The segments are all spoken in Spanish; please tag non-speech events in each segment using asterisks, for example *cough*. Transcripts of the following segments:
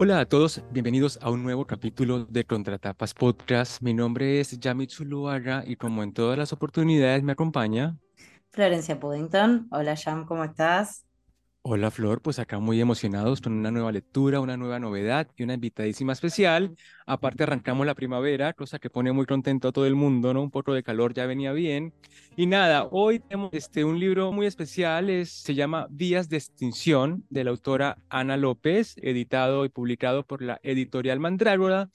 Hola a todos, bienvenidos a un nuevo capítulo de Contratapas Podcast. Mi nombre es Yamit Zuluaga y como en todas las oportunidades me acompaña. Florencia Puddington. Hola Jam, ¿cómo estás? Hola Flor, pues acá muy emocionados con una nueva lectura, una nueva novedad y una invitadísima especial. Aparte arrancamos la primavera, cosa que pone muy contento a todo el mundo, ¿no? Un poco de calor ya venía bien. Y nada, hoy tenemos este, un libro muy especial, es, se llama Vías de Extinción, de la autora Ana López, editado y publicado por la editorial Mandrágora.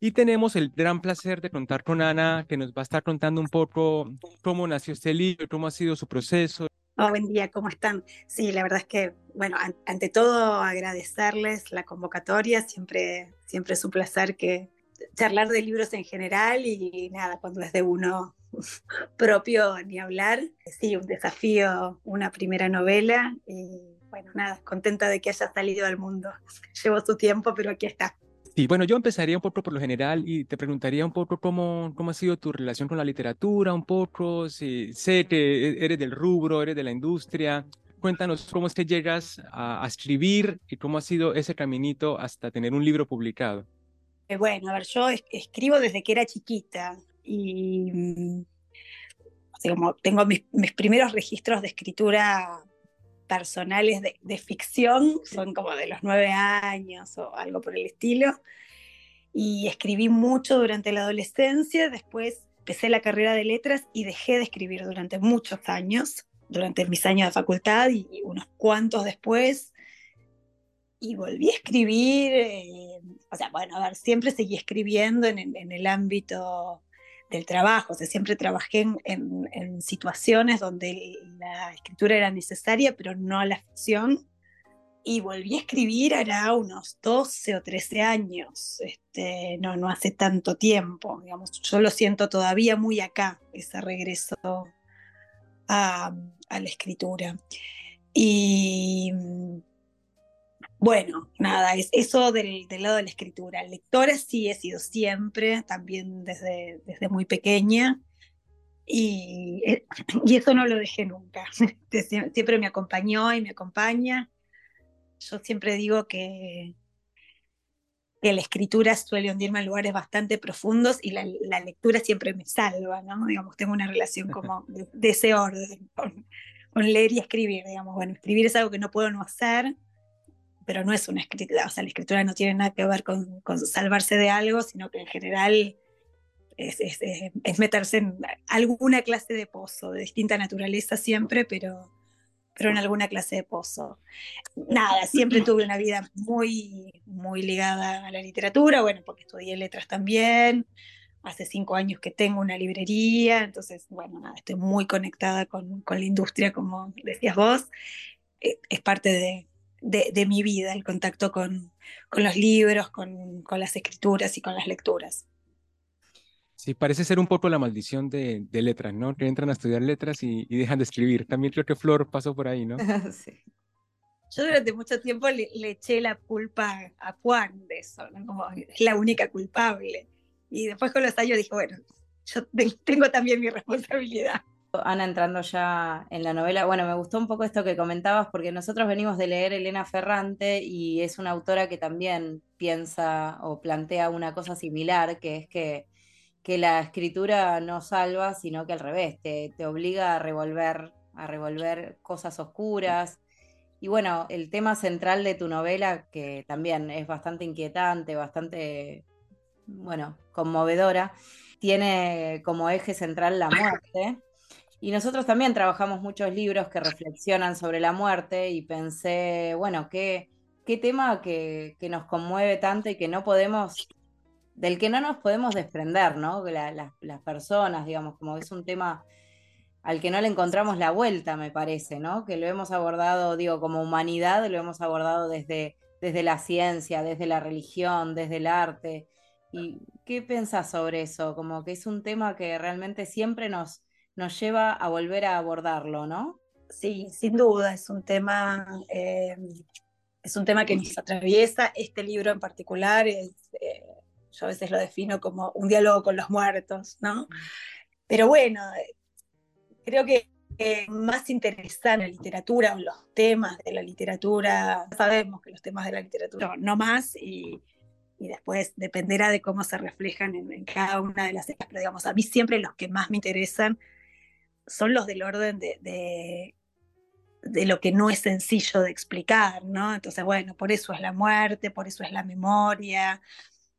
Y tenemos el gran placer de contar con Ana, que nos va a estar contando un poco cómo nació este libro, cómo ha sido su proceso, Oh, buen día, ¿cómo están? Sí, la verdad es que, bueno, ante todo agradecerles la convocatoria, siempre, siempre es un placer que charlar de libros en general y nada, cuando es de uno *laughs* propio ni hablar. Sí, un desafío, una primera novela y bueno, nada, contenta de que haya salido al mundo. *laughs* Llevo su tiempo, pero aquí está. Sí, bueno, yo empezaría un poco por lo general y te preguntaría un poco cómo, cómo ha sido tu relación con la literatura, un poco, si sé que e-, eres del rubro, eres de la industria. Cuéntanos cómo es que llegas a, escribir y cómo ha sido ese caminito hasta tener un libro publicado. Eh, bueno, a ver, yo escribo desde que era chiquita y mm, tengo mis, mis primeros registros de escritura personales de, ficción, son como de los nueve años o algo por el estilo. Y escribí mucho durante la adolescencia, después empecé la carrera de letras y dejé de escribir durante muchos años, durante mis años de facultad y, unos cuantos después. Y volví a escribir, eh, o sea, bueno, a ver, siempre seguí escribiendo en, en el ámbito del trabajo. O sea, siempre trabajé en, situaciones donde la escritura era necesaria, pero no la ficción. Y volví a escribir hará unos 12 o 13 años, este, no, no hace tanto tiempo, digamos, yo lo siento todavía muy acá, ese regreso a, a la escritura. Y bueno, nada, es eso del, lado de la escritura. Lectora sí he sido siempre, también desde, desde muy pequeña, y, eh, *clears throat* y eso no lo dejé nunca. *laughs* Siempre me acompañó y me acompaña. Yo siempre digo que, que la escritura suele hundirme en lugares bastante profundos y la, lectura siempre me salva, ¿no? Digamos, tengo una relación *laughs* como de, ese orden con, con, leer y escribir, digamos, bueno, escribir es algo que no puedo no hacer, pero no es una escritura, o sea, la escritura no tiene nada que ver con, salvarse de algo, sino que en general es, meterse en alguna clase de pozo, de distinta naturaleza siempre, pero, pero en alguna clase de pozo. Nada, siempre tuve una vida muy, muy ligada a la literatura, bueno, porque estudié letras también, hace cinco años que tengo una librería, entonces, bueno, nada, estoy muy conectada con, con la industria, como decías vos, eh, es parte de, de, mi vida, el contacto con, con los libros, con, con, las escrituras y con las lecturas. Sí, parece ser un poco la maldición de, de letras, ¿no? Que entran a estudiar letras y, y, dejan de escribir. También creo que Flor pasó por ahí, ¿no? *laughs* sí. Yo durante mucho tiempo le, le, eché la culpa a Juan de eso, ¿no? Como es la única culpable. Y después con los años dije, bueno, yo tengo también mi responsabilidad. Ana, entrando ya en la novela, bueno, me gustó un poco esto que comentabas porque nosotros venimos de leer Elena Ferrante y es una autora que también piensa o plantea una cosa similar, que es que, que la escritura no salva, sino que al revés, te, te obliga a revolver, a revolver cosas oscuras. Y bueno, el tema central de tu novela, que también es bastante inquietante, bastante, bueno, conmovedora, tiene como eje central la muerte. Y nosotros también trabajamos muchos libros que reflexionan sobre la muerte y pensé, bueno, qué, qué tema que, nos conmueve tanto y que no podemos, del que no nos podemos desprender, ¿no? las personas, digamos, como es un tema al que no le encontramos la vuelta, me parece, ¿no? Que lo hemos abordado, digo, como humanidad, lo hemos abordado desde, desde la ciencia, desde la religión, desde el arte. ¿Y qué pensás sobre eso? Como que es un tema que realmente siempre nos, nos lleva a volver a abordarlo, ¿no? Sí, sin duda, es un tema, eh, es un tema que nos atraviesa. Este libro en particular es, eh, yo a veces lo defino como un diálogo con los muertos, ¿no? Pero bueno, creo que eh, más interesa en la literatura o los temas de la literatura. Sabemos que los temas de la literatura no más y, y después dependerá de cómo se reflejan en, cada una de las pero digamos, a mí siempre los que más me interesan son los del orden de, de, lo que no es sencillo de explicar, ¿no? Entonces, bueno, por eso es la muerte, por eso es la memoria,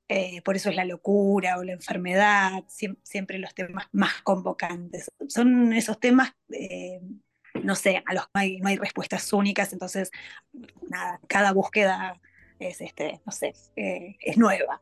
eh, por eso es la locura o la enfermedad, siempre, los temas más convocantes. Son esos temas, eh, no sé, a los no hay, no hay respuestas únicas, entonces, nada, cada búsqueda es, este, no sé, eh, es nueva,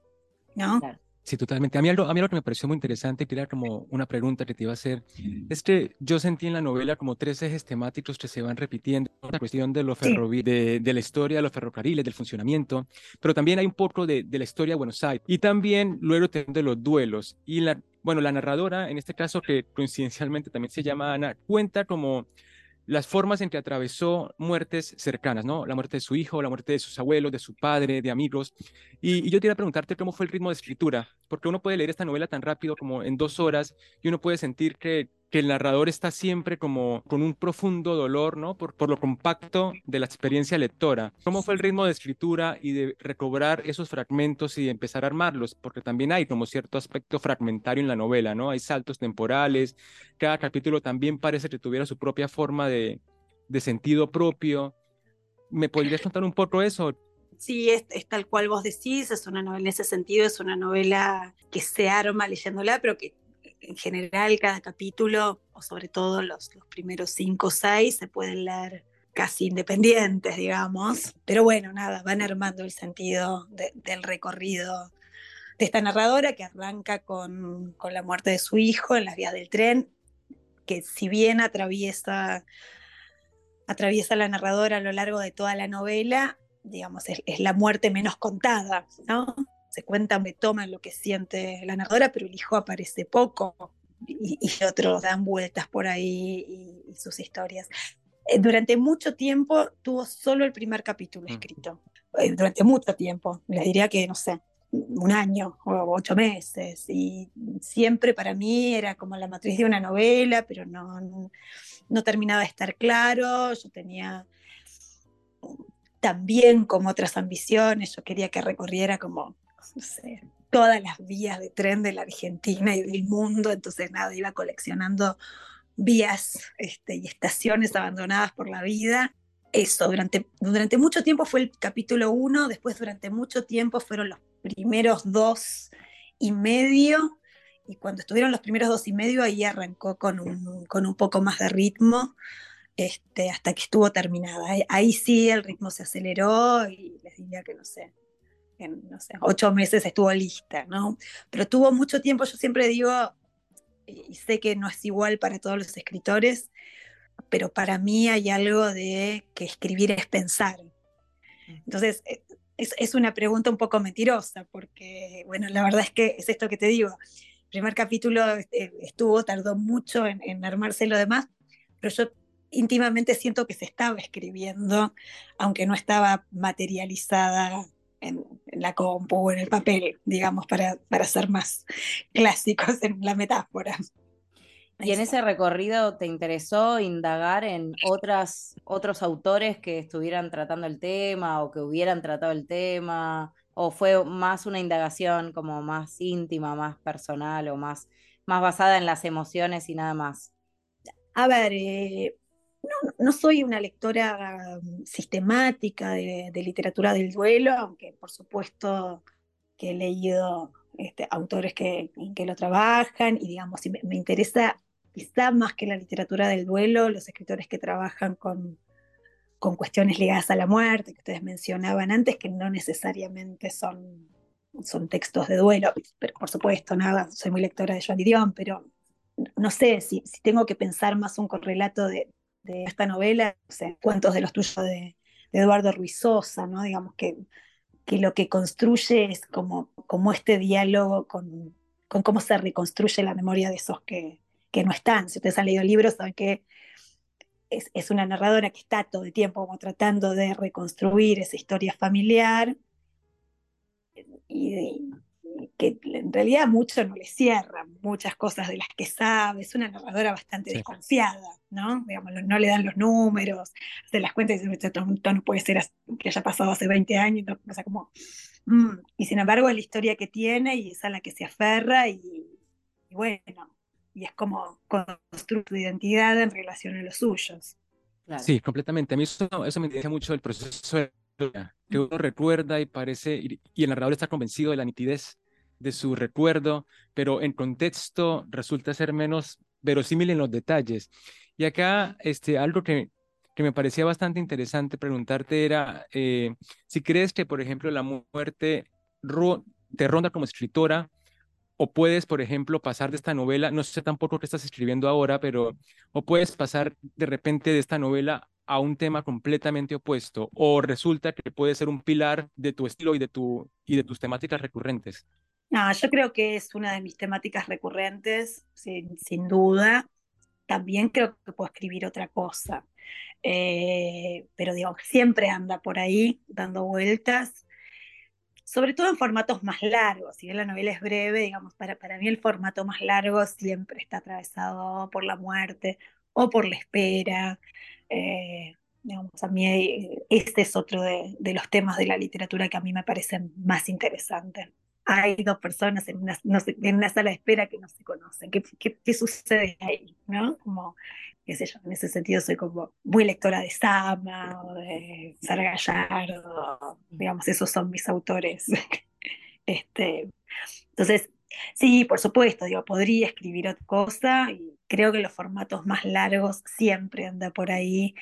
¿no? Sí, totalmente. A mí, algo, a mí lo que me pareció muy interesante, que era como una pregunta que te iba a hacer, es que yo sentí en la novela como tres ejes temáticos que se van repitiendo. La cuestión de, lo ferrovi de, de, la historia de los ferrocarriles, del funcionamiento, pero también hay un poco de, de la historia de Buenos Aires. Y también luego de los duelos. Y la, bueno, la narradora, en este caso que coincidencialmente también se llama Ana, cuenta como las formas en que atravesó muertes cercanas, ¿no? La muerte de su hijo, la muerte de sus abuelos, de su padre, de amigos. Y, yo quería preguntarte cómo fue el ritmo de escritura, porque uno puede leer esta novela tan rápido como en dos horas y uno puede sentir que que el narrador está siempre como con un profundo dolor, ¿no? Por, por lo compacto de la experiencia lectora. ¿Cómo fue el ritmo de escritura y de recobrar esos fragmentos y empezar a armarlos? Porque también hay como cierto aspecto fragmentario en la novela, ¿no? Hay saltos temporales, cada capítulo también parece que tuviera su propia forma de, de sentido propio. ¿Me podrías contar un poco eso? Sí, es, es, tal cual vos decís, es una novela en ese sentido, es una novela que se arma leyéndola, pero que en general cada capítulo, o sobre todo los, primeros cinco o seis, se pueden leer casi independientes, digamos. Pero bueno, nada, van armando el sentido del recorrido de esta narradora que arranca con, con, la muerte de su hijo en las vías del tren, que si bien atraviesa, atraviesa la narradora a lo largo de toda la novela, digamos, es la muerte menos contada, ¿no? Se cuentan, me toman lo que siente la narradora, pero el hijo aparece poco y, otros dan vueltas por ahí y, sus historias. Eh, durante mucho tiempo tuvo solo el primer capítulo mm. escrito, eh, durante mucho tiempo, les diría que, no sé, un año o ocho meses, y siempre para mí era como la matriz de una novela, pero no, no, no terminaba de estar claro, yo tenía también como otras ambiciones, yo quería que recorriera como no sé, todas las vías de tren de la Argentina y del mundo, entonces nada, iba coleccionando vías este, y estaciones abandonadas por la vida. Eso, durante, durante mucho tiempo fue el capítulo uno, después durante mucho tiempo fueron los primeros dos y medio, y cuando estuvieron los primeros dos y medio, ahí arrancó con un, con un poco más de ritmo, este, hasta que estuvo terminada. Ahí, ahí sí el ritmo se aceleró y les diría que no sé, en, no sé, ocho meses estuvo lista, ¿no? Pero tuvo mucho tiempo, yo siempre digo, y sé que no es igual para todos los escritores, pero para mí hay algo de que escribir es pensar. Entonces, eh, es, es, una pregunta un poco mentirosa, porque, bueno, la verdad es que es esto que te digo. El primer capítulo eh, estuvo, tardó mucho en, en armarse lo demás, pero yo íntimamente siento que se estaba escribiendo, aunque no estaba materializada en, la compu o en el papel, digamos, para, para ser más *laughs* clásicos en la metáfora. ¿Y en ese recorrido te interesó indagar en otras, otros autores que estuvieran tratando el tema o que hubieran tratado el tema? ¿O fue más una indagación como más íntima, más personal o más, más basada en las emociones y nada más? A ver, eh, no, soy una lectora mm, sistemática de, literatura del duelo, aunque por supuesto que he leído este, autores que, que lo trabajan y digamos, me, interesa quizá más que la literatura del duelo, los escritores que trabajan con, con cuestiones ligadas a la muerte, que ustedes mencionaban antes, que no necesariamente son, son textos de duelo, pero por supuesto, nada, soy muy lectora de Joan Didion, pero no sé si, si tengo que pensar más un correlato de, de esta novela, cuentos de los tuyos de, Eduardo Ruizosa, ¿no? Digamos que, que lo que construye es como, como este diálogo con, con cómo se reconstruye la memoria de esos que, que no están. Si ustedes han leído libros, saben que es, es, una narradora que está todo el tiempo como tratando de reconstruir esa historia familiar y, que en realidad mucho no le cierran, muchas cosas de las que sabe, es una narradora bastante desconfiada, ¿no? Digamos, no le dan los números, se las cuenta y dice, esto no puede ser que haya pasado hace 20 años, o sea, como, mm, y sin embargo es la historia que tiene y es a la que se aferra y, bueno, y es como construir su identidad en relación a los suyos. Sí, completamente. A mí eso, eso me interesa mucho el proceso de que uno recuerda y parece, y el narrador está convencido de la nitidez de su recuerdo, pero en contexto resulta ser menos verosímil en los detalles. Y acá, este, algo que, que me parecía bastante interesante preguntarte era eh, si crees que, por ejemplo, la muerte te ronda como escritora o puedes, por ejemplo, pasar de esta novela, no sé tampoco qué estás escribiendo ahora, pero o puedes pasar de repente de esta novela a un tema completamente opuesto o resulta que puede ser un pilar de tu estilo y de, tu, y de tus temáticas recurrentes? No, yo creo que es una de mis temáticas recurrentes, sin, duda. También creo que puedo escribir otra cosa. Eh, pero digo, siempre anda por ahí dando vueltas, sobre todo en formatos más largos. Si bien la novela es breve, digamos, para, para mí el formato más largo siempre está atravesado por la muerte o por la espera. Eh, digamos, a mí este es otro de, los temas de la literatura que a mí me parecen más interesantes. Hay dos personas en una, sala de espera que no se conocen. ¿Qué, qué, sucede ahí? ¿no? Como, qué sé yo, en ese sentido soy como muy lectora de Sama o de Sara Gallardo, digamos, esos son mis autores. *laughs* este, entonces, sí, por supuesto, digo, podría escribir otra cosa y creo que los formatos más largos siempre anda por ahí.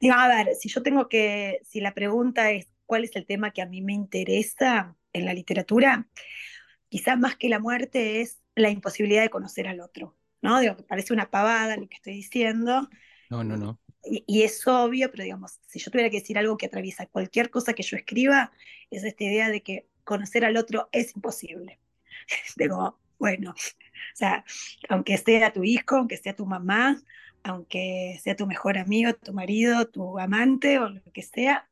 Digo, a ver, si yo tengo que, si la pregunta es cuál es el tema que a mí me interesa en la literatura, quizás más que la muerte es la imposibilidad de conocer al otro, ¿no? Digo, que parece una pavada lo que estoy diciendo. No, no, no. Y, y, es obvio, pero digamos, si yo tuviera que decir algo que atraviesa cualquier cosa que yo escriba, es esta idea de que conocer al otro es imposible. *laughs* Digo, bueno, o sea, aunque sea tu hijo, aunque sea tu mamá, aunque sea tu mejor amigo, tu marido, tu amante o lo que sea,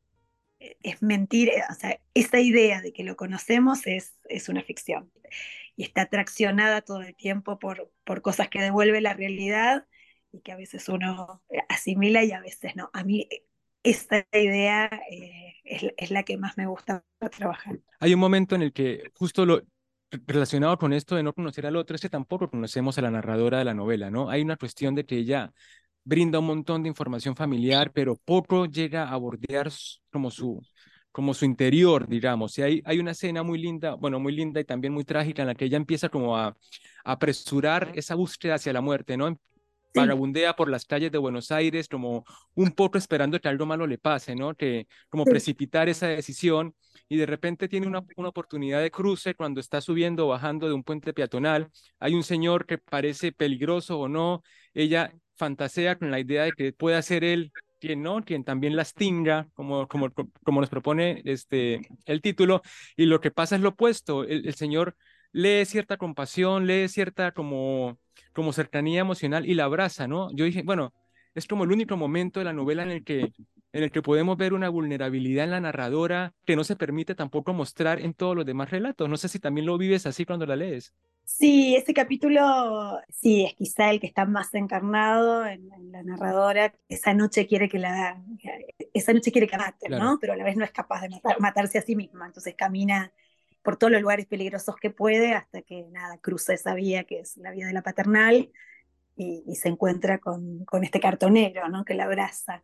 es mentir, eh, o sea, esa idea de que lo conocemos es, es una ficción y está atraccionada todo el tiempo por, por cosas que devuelve la realidad y que a veces uno eh, asimila y a veces no. A mí esta idea es, es, la que más me gusta trabajar. Hay un momento en el que justo lo, relacionado con esto de no conocer al otro, es que tampoco conocemos a la narradora de la novela, ¿no? Hay una cuestión de que ella brinda un montón de información familiar, pero poco llega a bordear como su, como su interior, digamos. Y hay, hay una escena muy linda, bueno, muy linda y también muy trágica en la que ella empieza como a, apresurar esa búsqueda hacia la muerte, ¿no? Vagabundea por las calles de Buenos Aires como un poco esperando que algo malo le pase, ¿no? Que como precipitar esa decisión y de repente tiene una, una oportunidad de cruce cuando está subiendo o bajando de un puente peatonal. Hay un señor que parece peligroso o no. Ella fantasea con la idea de que pueda ser él quien no, quien también las tinga, como, como, como nos propone este, el título, y lo que pasa es lo opuesto, el, señor lee cierta compasión, lee cierta como, como cercanía emocional y la abraza, ¿no? Yo dije, bueno, es como el único momento de la novela en el que en el que podemos ver una vulnerabilidad en la narradora que no se permite tampoco mostrar en todos los demás relatos. No sé si también lo vives así cuando la lees. Sí, ese capítulo, sí, es quizá el que está más encarnado en, la narradora. Esa noche quiere que la, esa noche quiere que mate, ¿no? Pero a la vez no es capaz de matarse a sí misma. Entonces camina por todos los lugares peligrosos que puede hasta que nada cruza esa vía que es la vía de la paternal y, y se encuentra con, con, este cartonero, ¿no? Que la abraza.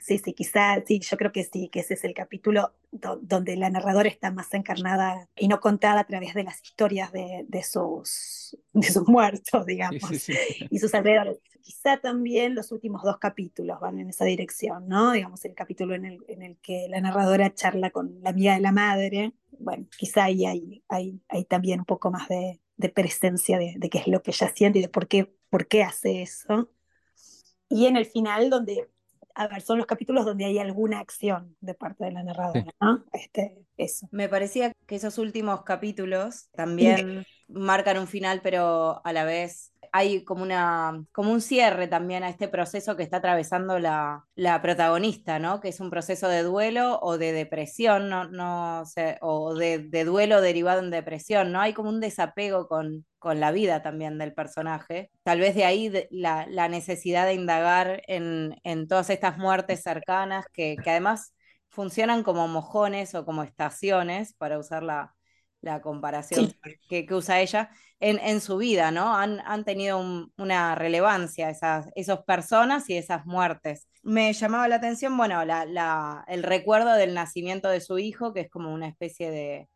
Sí, sí, quizá, sí, yo creo que sí, que ese es el capítulo donde la narradora está más encarnada y no contada a través de las historias de, de sus, *laughs* de sus muertos, digamos, y sus alrededores. Quizá también los últimos dos capítulos van en esa dirección, ¿no? Digamos, el capítulo en el, en el que la narradora charla con la amiga de la madre, bueno, quizá ahí hay, hay, hay también un poco más de, de presencia de, de, qué es lo que ella siente y de por qué, por qué hace eso. Y en el final, donde a ver, son los capítulos donde hay alguna acción de parte de la narradora, ¿no? Este, eso. Me parecía que esos últimos capítulos también marcan un final, pero a la vez hay como, una, como un cierre también a este proceso que está atravesando la, la protagonista, ¿no? Que es un proceso de duelo o de depresión, no, no o de, de, duelo derivado en depresión, ¿no? Hay como un desapego con, con la vida también del personaje. Tal vez de ahí la, la necesidad de indagar en, en, todas estas muertes cercanas que, que además funcionan como mojones o como estaciones, para usar la, la comparación que, que, usa ella, en, en, su vida, ¿no? Han, han tenido un, una relevancia esas, esas personas y esas muertes. Me llamaba la atención, bueno, la, la, el recuerdo del nacimiento de su hijo, que es como una especie de,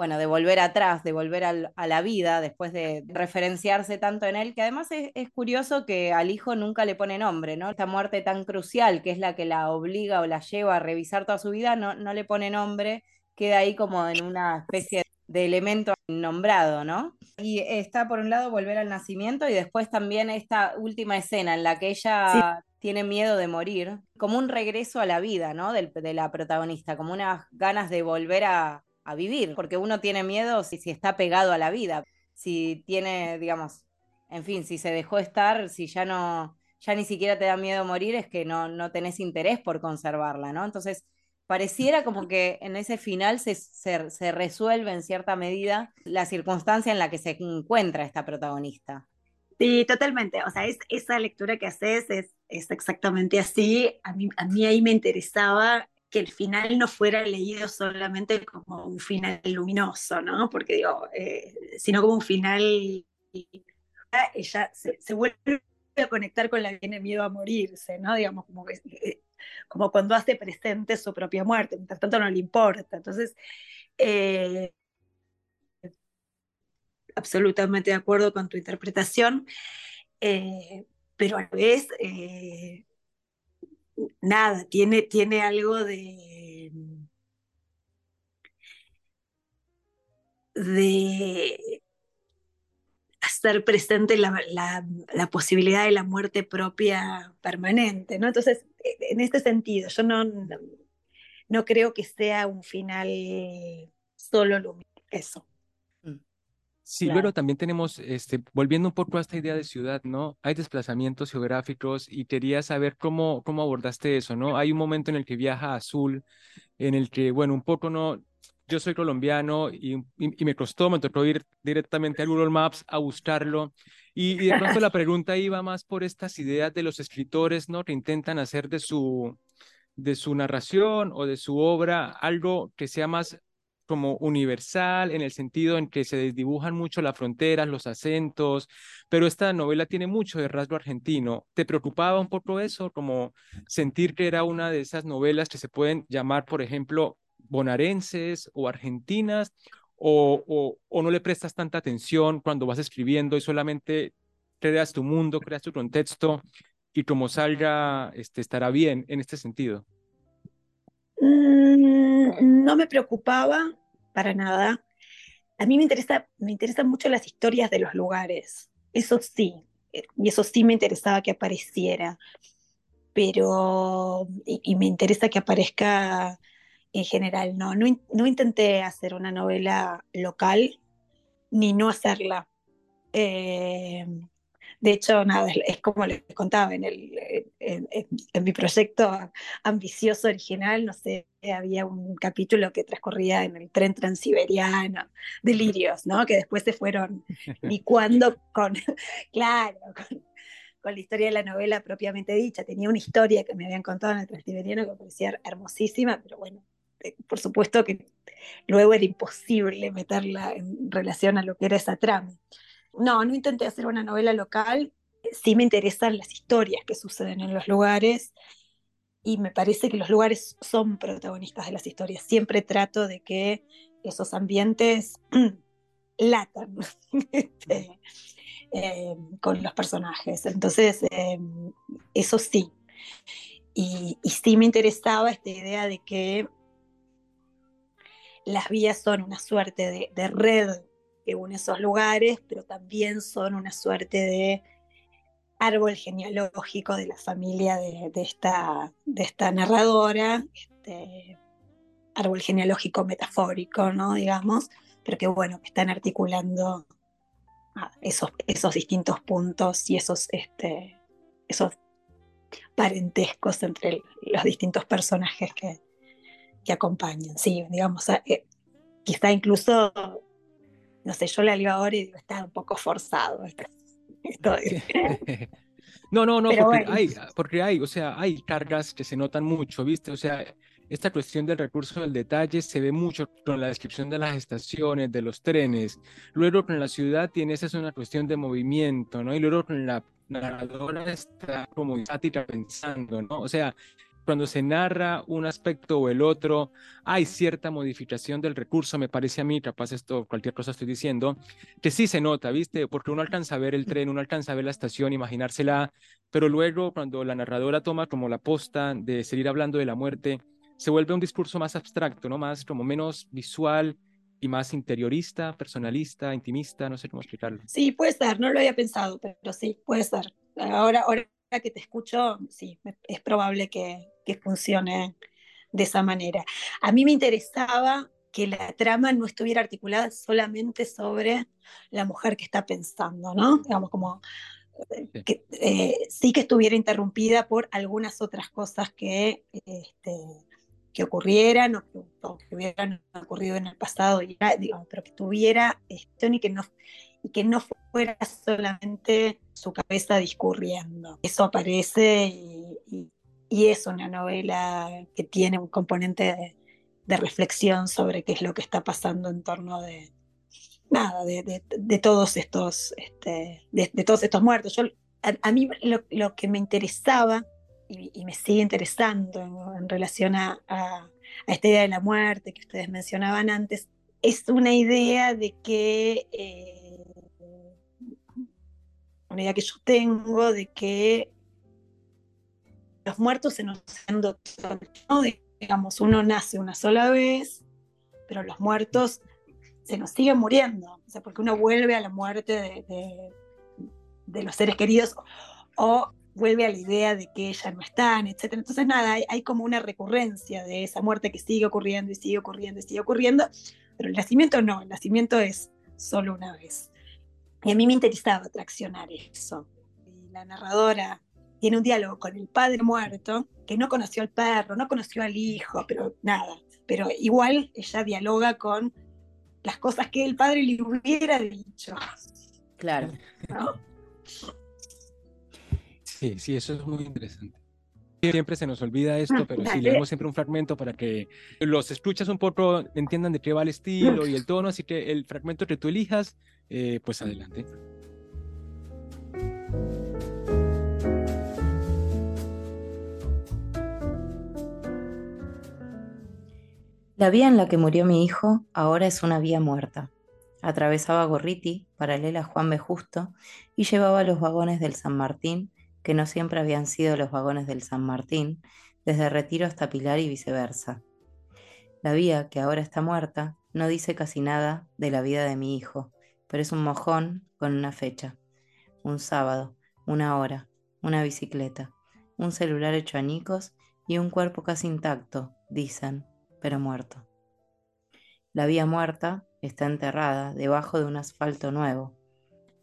bueno, de volver atrás, de volver al, a la vida después de referenciarse tanto en él, que además es, es, curioso que al hijo nunca le pone nombre, ¿no? Esta muerte tan crucial, que es la que la obliga o la lleva a revisar toda su vida, no, no le pone nombre, queda ahí como en una especie de elemento nombrado, ¿no? Y está por un lado volver al nacimiento y después también esta última escena en la que ella sí. tiene miedo de morir, como un regreso a la vida, ¿no? De, de la protagonista, como unas ganas de volver a, a, vivir, porque uno tiene miedo si, si está pegado a la vida, si tiene, digamos, en fin, si se dejó estar, si ya no, ya ni siquiera te da miedo morir, es que no, no tenés interés por conservarla, ¿no? Entonces, pareciera como que en ese final se, se, resuelve en cierta medida la circunstancia en la que se encuentra esta protagonista. Sí, totalmente. O sea, es, esa lectura que haces es, es exactamente así. A mí, a mí ahí me interesaba que el final no fuera leído solamente como un final luminoso, ¿no? Porque digo, eh, sino como un final, ella se, se vuelve a conectar con la que tiene miedo a morirse, ¿no? Digamos, como que eh, como cuando hace presente su propia muerte, mientras tanto no le importa. Entonces, eh, absolutamente de acuerdo con tu interpretación, eh, pero a la vez, eh, nada, tiene, tiene algo de... de hacer presente la, la, la, posibilidad de la muerte propia permanente, ¿no? Entonces, en este sentido, yo no, no, no creo que sea un final solo luminoso, eso. Sí, claro. pero también tenemos, este, volviendo un poco a esta idea de ciudad, ¿no? Hay desplazamientos geográficos y quería saber cómo, cómo abordaste eso, ¿no? Hay un momento en el que viaja a Azul, en el que, bueno, un poco no, yo soy colombiano y, y, y, me costó, me tocó ir directamente a Google Maps a buscarlo. Y, de pronto la pregunta iba más por estas ideas de los escritores, ¿no? Que intentan hacer de su, de su narración o de su obra algo que sea más como universal en el sentido en que se desdibujan mucho las fronteras, los acentos, pero esta novela tiene mucho de rasgo argentino. ¿Te preocupaba un poco eso, como sentir que era una de esas novelas que se pueden llamar, por ejemplo, bonaerenses o argentinas, o, o, o, no le prestas tanta atención cuando vas escribiendo y solamente creas tu mundo, creas tu contexto y como salga, este, estará bien en este sentido? Mm, no me preocupaba para nada. A mí me interesa, me interesan mucho las historias de los lugares, eso sí, y eso sí me interesaba que apareciera, pero, y, y me interesa que aparezca en general, no, no, no, intenté hacer una novela local ni no hacerla. Eh, de hecho, nada, es, como les contaba, en, el, en, en, en, mi proyecto ambicioso original, no sé, había un capítulo que transcurría en el tren transiberiano, delirios, ¿no? Que después se fueron *laughs* licuando con, *laughs* claro, con, con la historia de la novela propiamente dicha. Tenía una historia que me habían contado en el transiberiano que parecía hermosísima, pero bueno, por supuesto que luego era imposible meterla en relación a lo que era esa trama. No, no intenté hacer una novela local, sí me interesan las historias que suceden en los lugares y me parece que los lugares son protagonistas de las historias. Siempre trato de que esos ambientes *clears throat* latan *laughs* este, eh, con los personajes. Entonces, eh, eso sí. Y, y sí me interesaba esta idea de que las vías son una suerte de, red que une esos lugares, pero también son una suerte de árbol genealógico de la familia de, esta, narradora, este, árbol genealógico metafórico, ¿no? Digamos, pero que bueno, que están articulando esos, esos distintos puntos y este, esos parentescos entre los distintos personajes que, que acompañan. Sí, digamos, eh, quizá incluso, no sé, yo la leo ahora y digo, está un poco forzado. *laughs* *laughs* *laughs* no, no, no, porque, hay, porque hay, o sea, hay cargas que se notan mucho, ¿viste? O sea, esta cuestión del recurso del detalle se ve mucho con la descripción de las estaciones, de los trenes. Luego con la ciudad tienes es una cuestión de movimiento, ¿no? Y luego con la narradora está como estática pensando, ¿no? O sea, cuando se narra un aspecto o el otro, hay cierta modificación del recurso, me parece a mí, capaz esto, cualquier cosa estoy diciendo, que sí se nota, ¿viste? Porque uno alcanza a ver el tren, uno alcanza a ver la estación, imaginársela, pero luego cuando la narradora toma como la posta de seguir hablando de la muerte, se vuelve un discurso más abstracto, ¿no? Más como menos visual y más interiorista, personalista, intimista, no sé cómo explicarlo. Sí, puede ser, no lo había pensado, pero sí, puede ser. Ahora, ahora que te escucho, sí, es probable que, que funcione de esa manera. A mí me interesaba que la trama no estuviera articulada solamente sobre la mujer que está pensando, ¿no? Digamos, como eh, que, eh, sí que estuviera interrumpida por algunas otras cosas que, este, que ocurrieran o que, hubieran ocurrido en el pasado, y, pero que tuviera esto y que no y que no fuera solamente su cabeza discurriendo. Eso aparece y, es una novela que tiene un componente de, reflexión sobre qué es lo que está pasando en torno de nada, de, de, todos estos, este, de, todos estos muertos. Yo, a, mí lo, que me interesaba y, me sigue interesando en, relación a, a, esta idea de la muerte que ustedes mencionaban antes, es una idea de que eh, una idea que yo tengo de que los muertos se nos han ¿no? digamos, uno nace una sola vez, pero los muertos se nos siguen muriendo, o sea, porque uno vuelve a la muerte de, los seres queridos o vuelve a la idea de que ya no están, etc. Entonces, nada, hay, como una recurrencia de esa muerte que sigue ocurriendo y sigue ocurriendo y sigue ocurriendo, pero el nacimiento no, el nacimiento es solo una vez. Y a mí me interesaba traccionar eso. Y la narradora tiene un diálogo con el padre muerto, que no conoció al perro, no conoció al hijo, pero nada. Pero igual ella dialoga con las cosas que el padre le hubiera dicho. Claro. Sí, sí, eso es muy interesante. Siempre se nos olvida esto, pero sí, leemos siempre un fragmento para que los escuchas un poco entiendan de qué va el estilo y el tono, así que el fragmento que tú elijas eh, pues adelante. La vía en la que murió mi hijo ahora es una vía muerta. Atravesaba Gorriti, paralela a Juan B. Justo, y llevaba los vagones del San Martín, que no siempre habían sido los vagones del San Martín, desde Retiro hasta Pilar y viceversa. La vía, que ahora está muerta, no dice casi nada de la vida de mi hijo, pero es un mojón con una fecha, un sábado, una hora, una bicicleta, un celular hecho añicos y un cuerpo casi intacto, dicen, pero muerto. La vía muerta está enterrada debajo de un asfalto nuevo,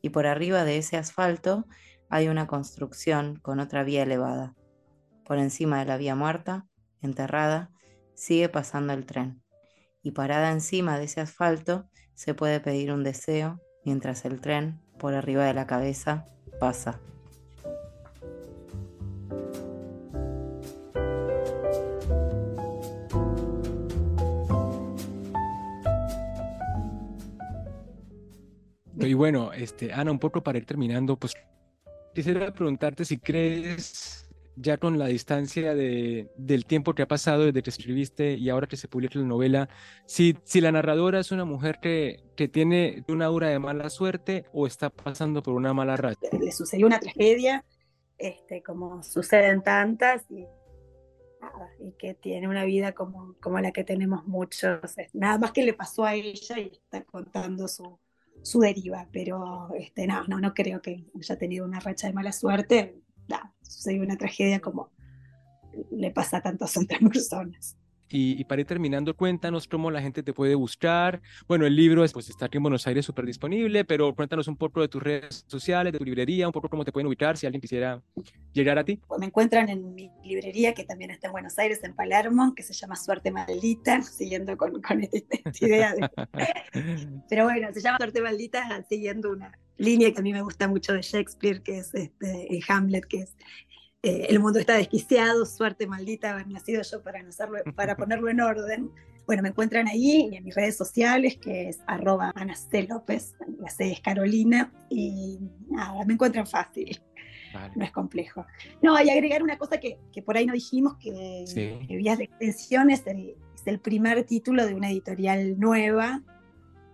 y por arriba de ese asfalto hay una construcción con otra vía elevada. Por encima de la vía muerta, enterrada, sigue pasando el tren, y parada encima de ese asfalto se puede pedir un deseo mientras el tren, por arriba de la cabeza, pasa. Y bueno, este, Ana, un poco para ir terminando, pues quisiera preguntarte si crees ya con la distancia de, del tiempo que ha pasado desde que escribiste y ahora que se publica la novela, si, si la narradora es una mujer que, que tiene una dura de mala suerte o está pasando por una mala racha. Le sucedió una tragedia, este, como suceden tantas, y, y que tiene una vida como, como la que tenemos muchos. Nada más que le pasó a ella y está contando su, su deriva, pero este, no, no, no creo que haya tenido una racha de mala suerte sucedió una tragedia como le pasa a tantas otras *laughs* personas. Y, para ir terminando, cuéntanos cómo la gente te puede buscar. Bueno, el libro es, pues, está aquí en Buenos Aires súper disponible, pero cuéntanos un poco de tus redes sociales, de tu librería, un poco cómo te pueden ubicar si alguien quisiera llegar a ti. Pues me encuentran en mi librería, que también está en Buenos Aires, en Palermo, que se llama Suerte Maldita, *laughs* siguiendo con, con esta, idea. De... *laughs* pero bueno, se llama Suerte Maldita siguiendo una línea que a mí me gusta mucho de Shakespeare, que es este, Hamlet, que es eh, el mundo está desquiciado, suerte maldita haber nacido yo para, hacerlo, para *laughs* ponerlo en orden. Bueno, me encuentran ahí en mis redes sociales, que es arroba Ana C. López, la C es Carolina, y nada, me encuentran fácil. No es complejo. No, y agregar una cosa que, que por ahí no dijimos, que, Vías de Extensión es el, es el primer título de una editorial nueva,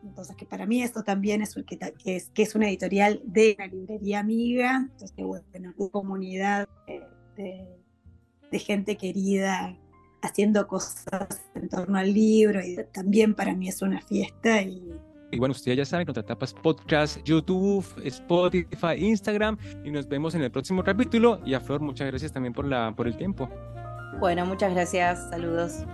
entonces, que para mí esto también es, que, que, es, que es una editorial de una librería amiga, entonces, bueno, una comunidad de, de, gente querida haciendo cosas en torno al libro y también para mí es una fiesta y, y bueno, ustedes ya saben, Contratapas Podcast, YouTube, Spotify, Instagram y nos vemos en el próximo capítulo. Y a Flor, muchas gracias también por, la, por el tiempo. Bueno, muchas gracias. Saludos.